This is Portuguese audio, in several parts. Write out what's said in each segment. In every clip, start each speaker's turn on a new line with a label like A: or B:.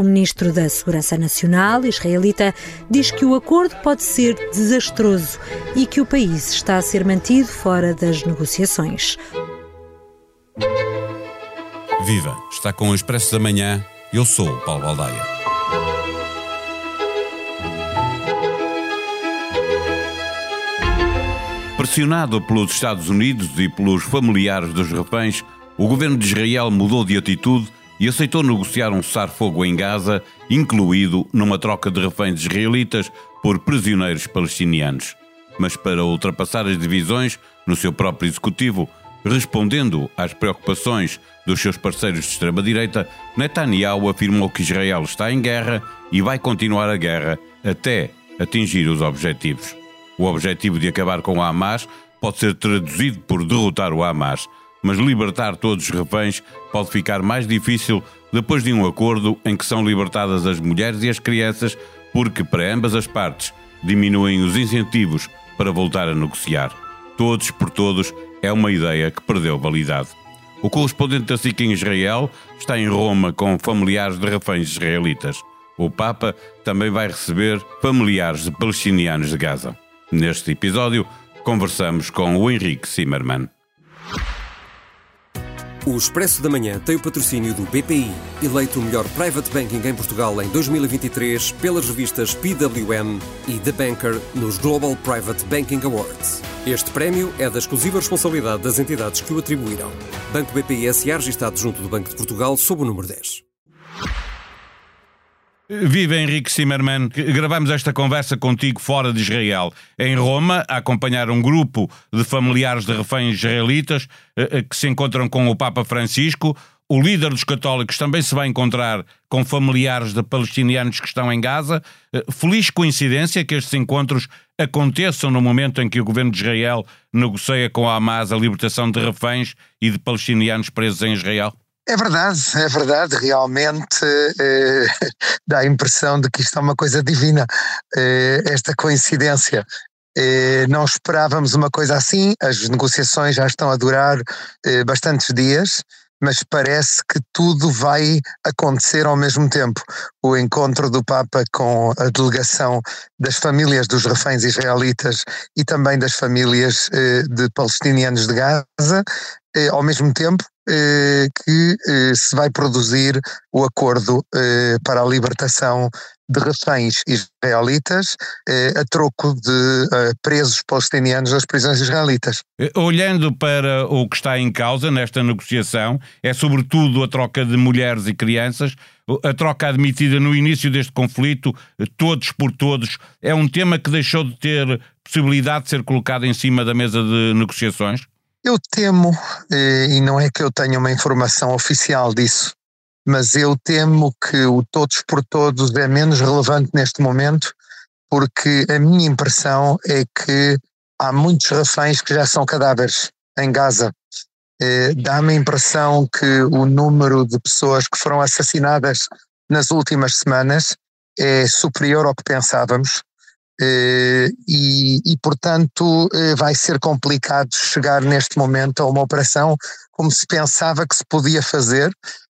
A: O ministro da Segurança Nacional israelita diz que o acordo pode ser desastroso e que o país está a ser mantido fora das negociações.
B: Viva! Está com o Expresso da Manhã. Eu sou o Paulo Baldaia. Pressionado pelos Estados Unidos e pelos familiares dos reféns, o governo de Israel mudou de atitude e aceitou negociar um cessar-fogo em Gaza, incluído numa troca de reféns israelitas por prisioneiros palestinianos. Mas para ultrapassar as divisões no seu próprio executivo, respondendo às preocupações dos seus parceiros de extrema-direita, Netanyahu afirmou que Israel está em guerra e vai continuar a guerra até atingir os objetivos. O objetivo de acabar com o Hamas pode ser traduzido por derrotar o Hamas, mas libertar todos os reféns pode ficar mais difícil depois de um acordo em que são libertadas as mulheres e as crianças, porque para ambas as partes diminuem os incentivos para voltar a negociar. Todos por todos é uma ideia que perdeu validade. O correspondente da SIC em Israel está em Roma com familiares de reféns israelitas. O Papa também vai receber familiares de palestinianos de Gaza. Neste episódio, conversamos com o Henrique Zimmermann.
C: O Expresso da Manhã tem o patrocínio do BPI, eleito o melhor private banking em Portugal em 2023 pelas revistas PWM e The Banker nos Global Private Banking Awards. Este prémio é da exclusiva responsabilidade das entidades que o atribuíram. Banco BPI SA registado junto do Banco de Portugal sob o número 10.
B: Viva Henrique Zimmermann, gravamos esta conversa contigo fora de Israel, em Roma, a acompanhar um grupo de familiares de reféns israelitas eh, eh, que se encontram com o Papa Francisco. O líder dos católicos também se vai encontrar com familiares de palestinianos que estão em Gaza. Eh, feliz coincidência que estes encontros aconteçam no momento em que o governo de Israel negocia com a Hamas a libertação de reféns e de palestinianos presos em Israel?
D: É verdade, é verdade, realmente eh, dá a impressão de que isto é uma coisa divina, eh, esta coincidência. Eh, não esperávamos uma coisa assim, as negociações já estão a durar eh, bastantes dias, mas parece que tudo vai acontecer ao mesmo tempo. O encontro do Papa com a delegação das famílias dos reféns israelitas e também das famílias eh, de palestinianos de Gaza, ao mesmo tempo eh, que eh, se vai produzir o acordo para a libertação de reféns israelitas a troco de presos palestinianos das prisões israelitas.
B: Olhando para o que está em causa nesta negociação, é sobretudo a troca de mulheres e crianças, a troca admitida no início deste conflito, todos por todos, é um tema que deixou de ter possibilidade de ser colocado em cima da mesa de negociações?
D: Eu temo, eh, e não é que eu tenha uma informação oficial disso, mas eu temo que o todos por todos é menos relevante neste momento, porque a minha impressão é que há muitos reféns que já são cadáveres em Gaza. Eh, dá-me a impressão que o número de pessoas que foram assassinadas nas últimas semanas é superior ao que pensávamos. Eh, e, e, portanto, eh, vai ser complicado chegar neste momento a uma operação como se pensava que se podia fazer.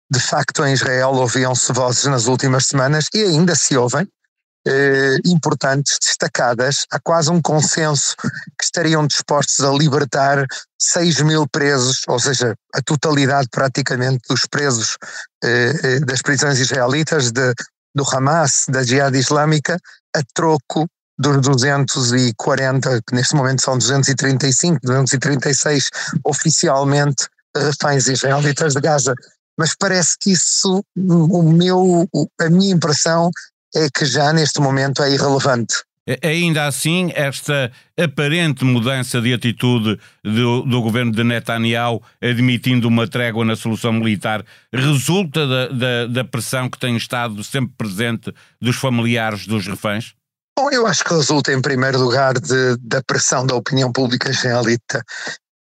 D: De facto, em Israel ouviam-se vozes nas últimas semanas e ainda se ouvem, eh, importantes, destacadas. Há quase um consenso que estariam dispostos a libertar 6 mil presos, ou seja, a totalidade praticamente dos presos das prisões israelitas, de, do Hamas, da Jihad Islâmica, a troco dos 240, que neste momento são 235, 236 oficialmente reféns israelitas de Gaza. Mas parece que isso, o meu, a minha impressão é que já neste momento é irrelevante.
B: Ainda assim, esta aparente mudança de atitude do, do, governo de Netanyahu, admitindo uma trégua na solução militar, resulta da, da, da pressão que tem estado sempre presente dos familiares dos reféns?
D: Bom, eu acho que resulta em primeiro lugar de, da pressão da opinião pública israelita,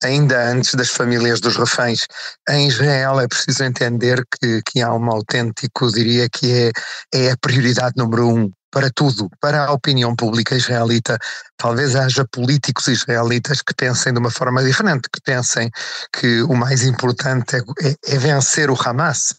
D: ainda antes das famílias dos reféns. Em Israel é preciso entender que, que há um autêntico, diria que é, é a prioridade número um para tudo, para a opinião pública israelita. Talvez haja políticos israelitas que pensem de uma forma diferente, que pensem que o mais importante é, é, é vencer o Hamas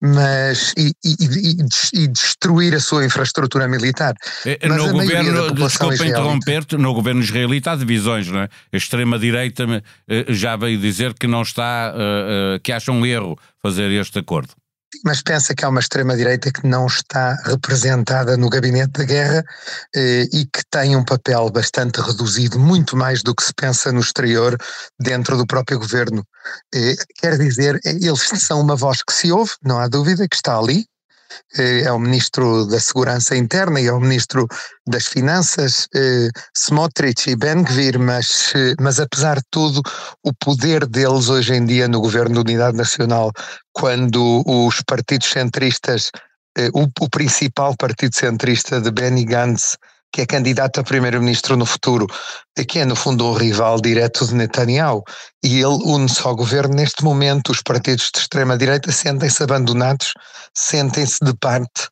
D: mas e, e, e, destruir a sua infraestrutura militar.
B: É, no governo, desculpa interromper-te, no governo israelita há divisões, não é? A extrema-direita eh, já veio dizer que não está, uh, que acha um erro fazer este acordo
D: mas pensa que há uma extrema-direita que não está representada no gabinete da guerra eh, e que tem um papel bastante reduzido, muito mais do que se pensa no exterior, dentro do próprio governo. Eh, quer dizer, eles são uma voz que se ouve, não há dúvida, que está ali, é o Ministro da Segurança Interna e é o Ministro das Finanças, eh, Smotrich e Ben-Gvir, mas, eh, mas apesar de tudo, o poder deles hoje em dia no Governo de Unidade Nacional, quando os partidos centristas, o, o principal partido centrista de Benny Gantz que é candidato a primeiro-ministro no futuro, que é no fundo um rival direto de Netanyahu, e ele une-se ao governo. Neste momento, os partidos de extrema-direita sentem-se abandonados, sentem-se de parte,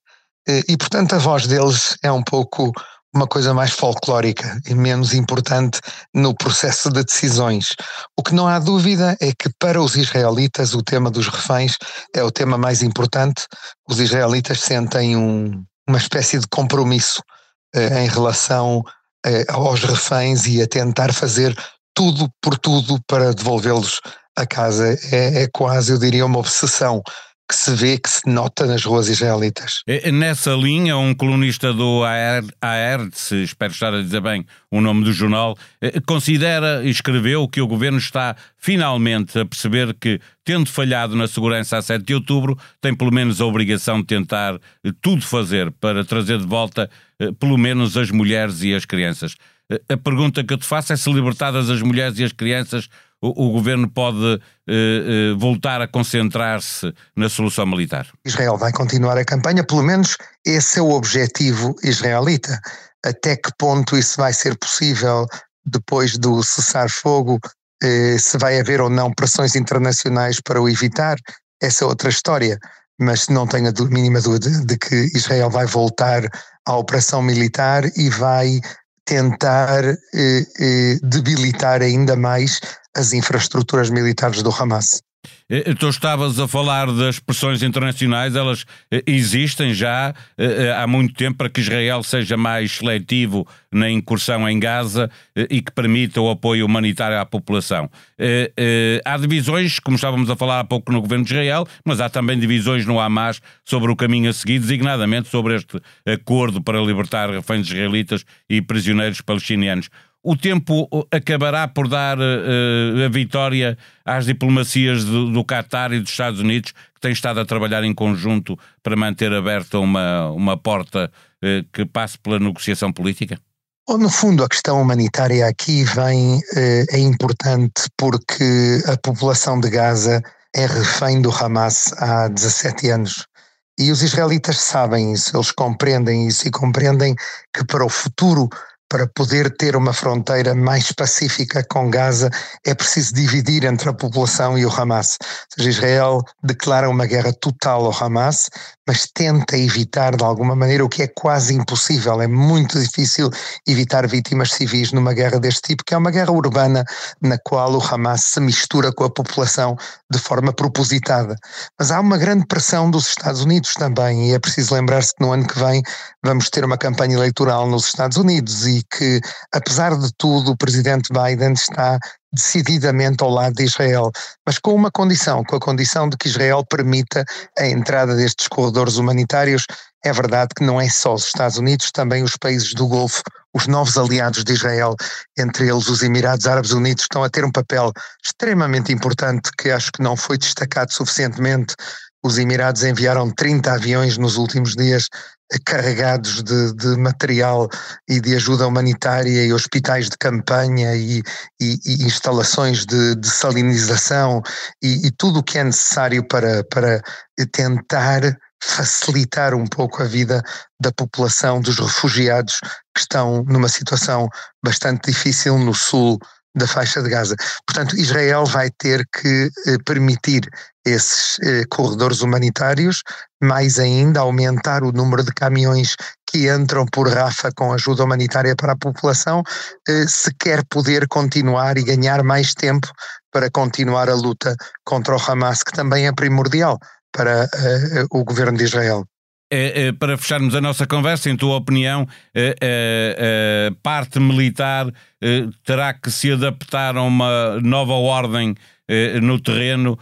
D: eh, e portanto a voz deles é um pouco uma coisa mais folclórica e menos importante no processo de decisões. O que não há dúvida é que para os israelitas o tema dos reféns é o tema mais importante. Os israelitas sentem um, uma espécie de compromisso em relação eh, aos reféns e a tentar fazer tudo por tudo para devolvê-los a casa. É, é quase, eu diria, uma obsessão que se vê, que se nota nas ruas israelitas.
B: Nessa linha, um colunista do AR, se espero estar a dizer bem o nome do jornal, eh, considera e escreveu que o governo está finalmente a perceber que, tendo falhado na segurança a 7 de outubro, tem pelo menos a obrigação de tentar eh, tudo fazer para trazer de volta eh, pelo menos as mulheres e as crianças. A pergunta que eu te faço é se libertadas as mulheres e as crianças o, o governo pode eh, eh, voltar a concentrar-se na solução militar?
D: Israel vai continuar a campanha, pelo menos esse é o objetivo israelita. Até que ponto isso vai ser possível depois do cessar-fogo? Eh, se vai haver ou não pressões internacionais para o evitar? Essa é outra história. Mas não tenho a mínima dúvida de que Israel vai voltar à operação militar e vai tentar eh, eh, debilitar ainda mais as infraestruturas militares do Hamas.
B: Eh, tu estavas a falar das pressões internacionais, elas eh, existem já eh, há muito tempo para que Israel seja mais seletivo na incursão em Gaza e que permita o apoio humanitário à população. Há divisões, como estávamos a falar há pouco no governo de Israel, mas há também divisões no Hamas sobre o caminho a seguir, designadamente sobre este acordo para libertar reféns israelitas e prisioneiros palestinianos o tempo acabará por dar uh, a vitória às diplomacias do, Qatar e dos Estados Unidos, que têm estado a trabalhar em conjunto para manter aberta uma, uma porta uh, que passe pela negociação política?
D: No fundo, a questão humanitária aqui vem, é importante porque a população de Gaza é refém do Hamas há 17 anos. E os israelitas sabem isso, eles compreendem isso e compreendem que para o futuro para poder ter uma fronteira mais pacífica com Gaza, é preciso dividir entre a população e o Hamas. Ou seja, Israel declara uma guerra total ao Hamas, mas tenta evitar de alguma maneira o que é quase impossível. É muito difícil evitar vítimas civis numa guerra deste tipo, que é uma guerra urbana na qual o Hamas se mistura com a população de forma propositada. Mas há uma grande pressão dos Estados Unidos também, e é preciso lembrar-se que no ano que vem vamos ter uma campanha eleitoral nos Estados Unidos e que, apesar de tudo, o presidente Biden está decididamente ao lado de Israel, mas com uma condição, com a condição de que Israel permita a entrada destes corredores humanitários. É verdade que não é só os Estados Unidos, também os países do Golfo, os novos aliados de Israel, entre eles os Emirados Árabes Unidos, estão a ter um papel extremamente importante que acho que não foi destacado suficientemente. Os Emirados enviaram 30 aviões nos últimos dias carregados de, de, material e de ajuda humanitária e hospitais de campanha e, e, e instalações de, de salinização e, e, tudo o que é necessário para, para tentar facilitar um pouco a vida da população dos refugiados que estão numa situação bastante difícil no sul da faixa de Gaza. Portanto, Israel vai ter que eh, permitir esses eh, corredores humanitários, mais ainda aumentar o número de caminhões que entram por Rafa com ajuda humanitária para a população, eh, se quer poder continuar e ganhar mais tempo para continuar a luta contra o Hamas, que também é primordial para o governo de Israel.
B: É, é, para fecharmos a nossa conversa, em tua opinião, a parte militar terá que se adaptar a uma nova ordem no terreno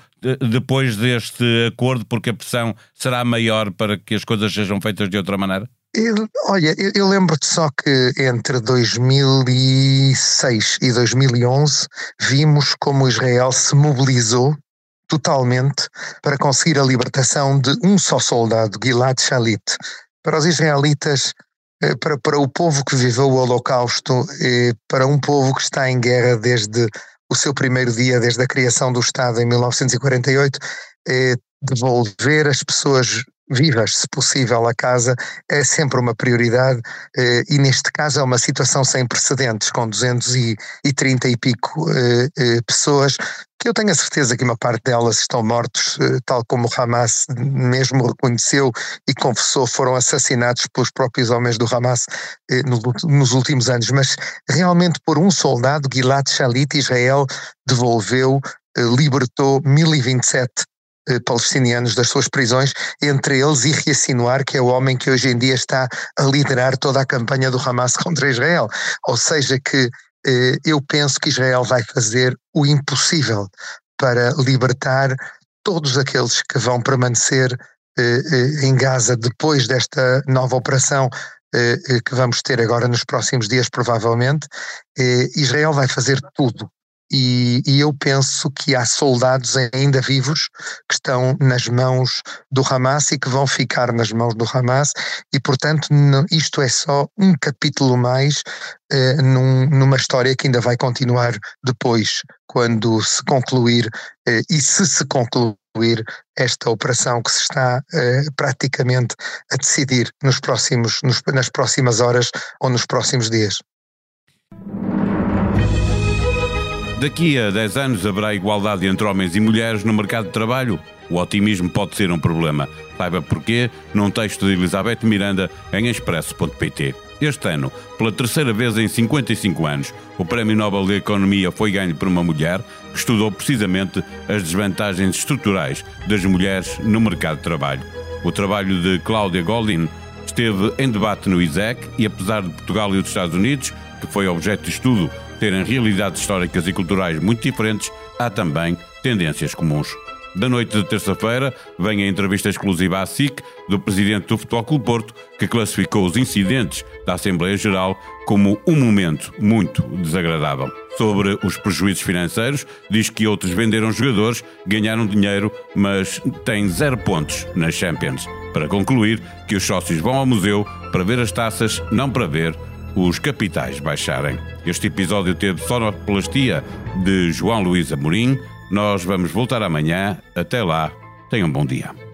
B: depois deste acordo, porque a pressão será maior para que as coisas sejam feitas de outra maneira?
D: Eu, olha, eu, eu lembro-te só que entre 2006 e 2011 vimos como Israel se mobilizou totalmente para conseguir a libertação de um só soldado, Gilad Shalit. Para os israelitas, eh, para, para o povo que viveu o Holocausto, eh, para um povo que está em guerra desde o seu primeiro dia, desde a criação do Estado em 1948, eh, devolver as pessoas vivas, se possível, a casa é sempre uma prioridade eh, e neste caso é uma situação sem precedentes, com 230 e pico eh, eh, pessoas que eu tenho a certeza que uma parte delas estão mortos, tal como Hamas mesmo reconheceu e confessou, foram assassinados pelos próprios homens do Hamas nos últimos anos, mas realmente por um soldado, Gilad Shalit, Israel devolveu libertou 1027 eh, palestinianos das suas prisões, entre eles Yahya Sinwar, que é o homem que hoje em dia está a liderar toda a campanha do Hamas contra Israel. Ou seja, que eh, eu penso que Israel vai fazer o impossível para libertar todos aqueles que vão permanecer eh, eh em Gaza depois desta nova operação eh, eh, que vamos ter agora nos próximos dias, provavelmente. Israel vai fazer tudo e, e, eu penso que há soldados ainda vivos que estão nas mãos do Hamas e que vão ficar nas mãos do Hamas, e portanto isto é só um capítulo mais eh, num, numa história que ainda vai continuar depois, quando se concluir, eh, e se se concluir esta operação que se está eh, praticamente a decidir nos próximos, nos, nas próximas horas ou nos próximos dias.
B: Daqui a 10 anos haverá igualdade entre homens e mulheres no mercado de trabalho? O otimismo pode ser um problema. Saiba porquê num texto de Elizabeth Miranda em expresso.pt. Este ano, pela terceira vez em 55 anos, o Prémio Nobel de Economia foi ganho por uma mulher que estudou precisamente as desvantagens estruturais das mulheres no mercado de trabalho. O trabalho de Cláudia Goldin esteve em debate no ISEC e, apesar de Portugal e os Estados Unidos, que foi objeto de estudo terem realidades históricas e culturais muito diferentes, há também tendências comuns. Da noite de terça-feira, vem a entrevista exclusiva à SIC do presidente do Futebol Clube Porto, que classificou os incidentes da Assembleia Geral como um momento muito desagradável. Sobre os prejuízos financeiros, diz que outros venderam jogadores, ganharam dinheiro, mas têm zero pontos nas Champions. Para concluir, que os sócios vão ao museu para ver as taças, não para ver os capitais baixarem. Este episódio teve sonoplastia de João Luís Amorim. Nós vamos voltar amanhã. Até lá, tenham um bom dia.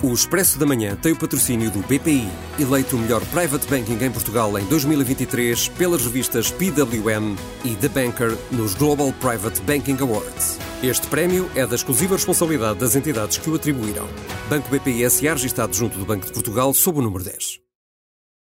C: O Expresso da Manhã tem o patrocínio do BPI, eleito o melhor private banking em Portugal em 2023 pelas revistas PWM e The Banker nos Global Private Banking Awards. Este prémio é da exclusiva responsabilidade das entidades que o atribuíram. Banco BPI SA, registado junto do Banco de Portugal, sob o número 10.